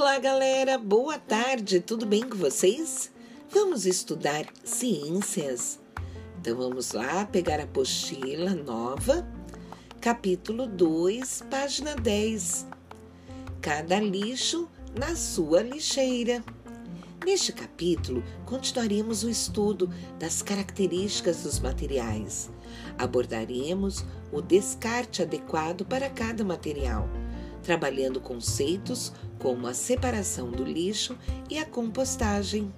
Olá, galera. Boa tarde. Tudo bem com vocês? Vamos estudar ciências. Então vamos lá pegar a apostila nova, capítulo 2, página 10. Cada lixo na sua lixeira. Neste capítulo, continuaremos o estudo das características dos materiais. Abordaremos o descarte adequado para cada material trabalhando conceitos como a separação do lixo e a compostagem.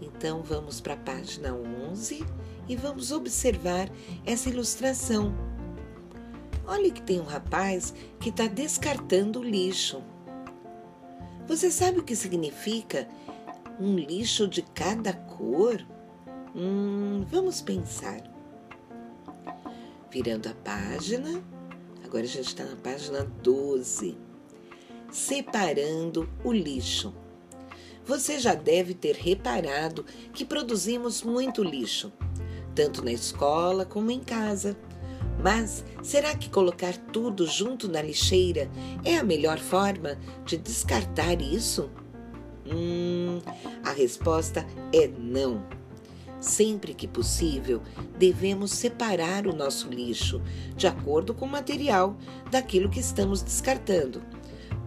Então vamos para a página 11 e vamos observar essa ilustração. Olha que tem um rapaz que está descartando o lixo. Você sabe o que significa um lixo de cada cor? Hum, vamos pensar. Virando a página, Agora a gente está na página 12. Separando o lixo. Você já deve ter reparado que produzimos muito lixo, tanto na escola como em casa. Mas será que colocar tudo junto na lixeira é a melhor forma de descartar isso? Hum, a resposta é não. Sempre que possível, devemos separar o nosso lixo de acordo com o material daquilo que estamos descartando.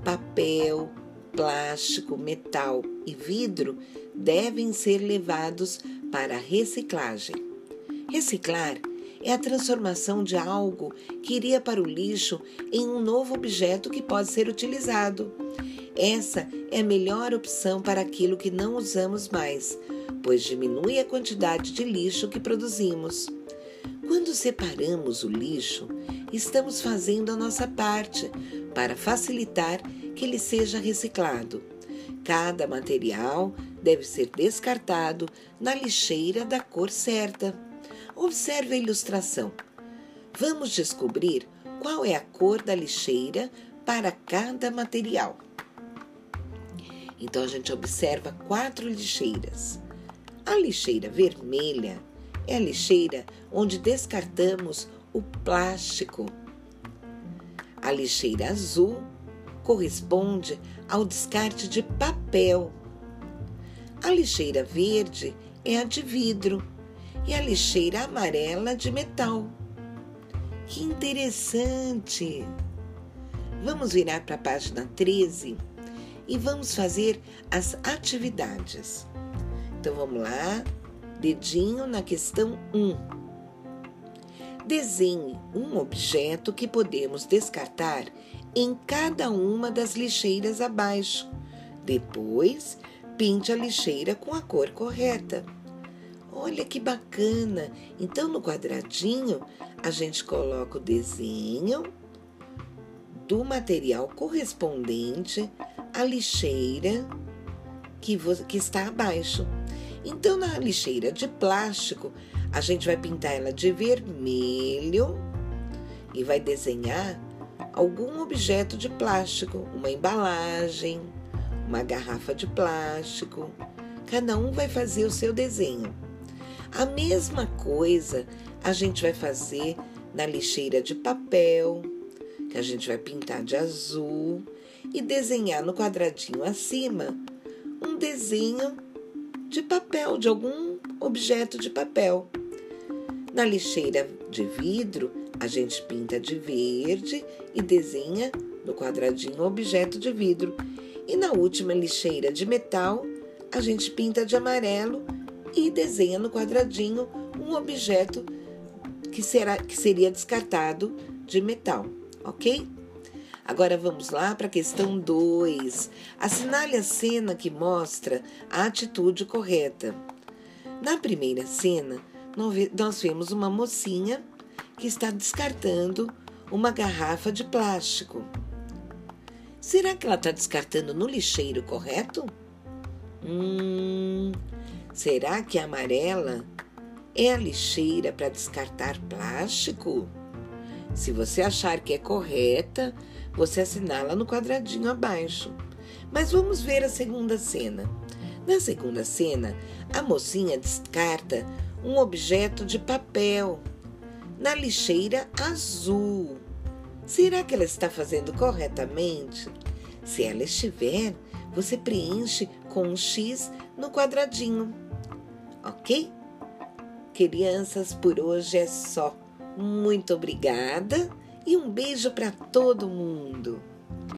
Papel, plástico, metal e vidro devem ser levados para reciclagem. Reciclar é a transformação de algo que iria para o lixo em um novo objeto que pode ser utilizado. Essa é a melhor opção para aquilo que não usamos mais pois diminui a quantidade de lixo que produzimos. Quando separamos o lixo, estamos fazendo a nossa parte para facilitar que ele seja reciclado. Cada material deve ser descartado na lixeira da cor certa. Observe a ilustração. Vamos descobrir qual é a cor da lixeira para cada material. Então a gente observa quatro lixeiras. A lixeira vermelha é a lixeira onde descartamos o plástico. A lixeira azul corresponde ao descarte de papel. A lixeira verde é a de vidro e a lixeira amarela de metal. Que interessante! Vamos virar para a página 13 e vamos fazer as atividades. Então vamos lá, dedinho na questão 1. Desenhe um objeto que podemos descartar em cada uma das lixeiras abaixo. Depois, pinte a lixeira com a cor correta. Olha que bacana! Então, no quadradinho, a gente coloca o desenho do material correspondente à lixeira que, que está abaixo. Então, na lixeira de plástico, a gente vai pintar ela de vermelho e vai desenhar algum objeto de plástico, uma embalagem, uma garrafa de plástico. Cada um vai fazer o seu desenho. A mesma coisa a gente vai fazer na lixeira de papel, que a gente vai pintar de azul e desenhar no quadradinho acima um desenho de papel, de algum objeto de papel. Na lixeira de vidro, a gente pinta de verde e desenha no quadradinho objeto de vidro. E na última lixeira de metal, a gente pinta de amarelo e desenha no quadradinho um objeto que, será, que seria descartado de metal, ok? Agora vamos lá para a questão 2. Assinale a cena que mostra a atitude correta. Na primeira cena, nós vemos uma mocinha que está descartando uma garrafa de plástico. Será que ela está descartando no lixeiro correto? Hum, será que a amarela é a lixeira para descartar plástico? Se você achar que é correta, você assinala no quadradinho abaixo. Mas vamos ver a segunda cena. Na segunda cena, a mocinha descarta um objeto de papel na lixeira azul. Será que ela está fazendo corretamente? Se ela estiver, você preenche com um X no quadradinho. Ok? Crianças, por hoje é só. Muito obrigada e um beijo para todo mundo.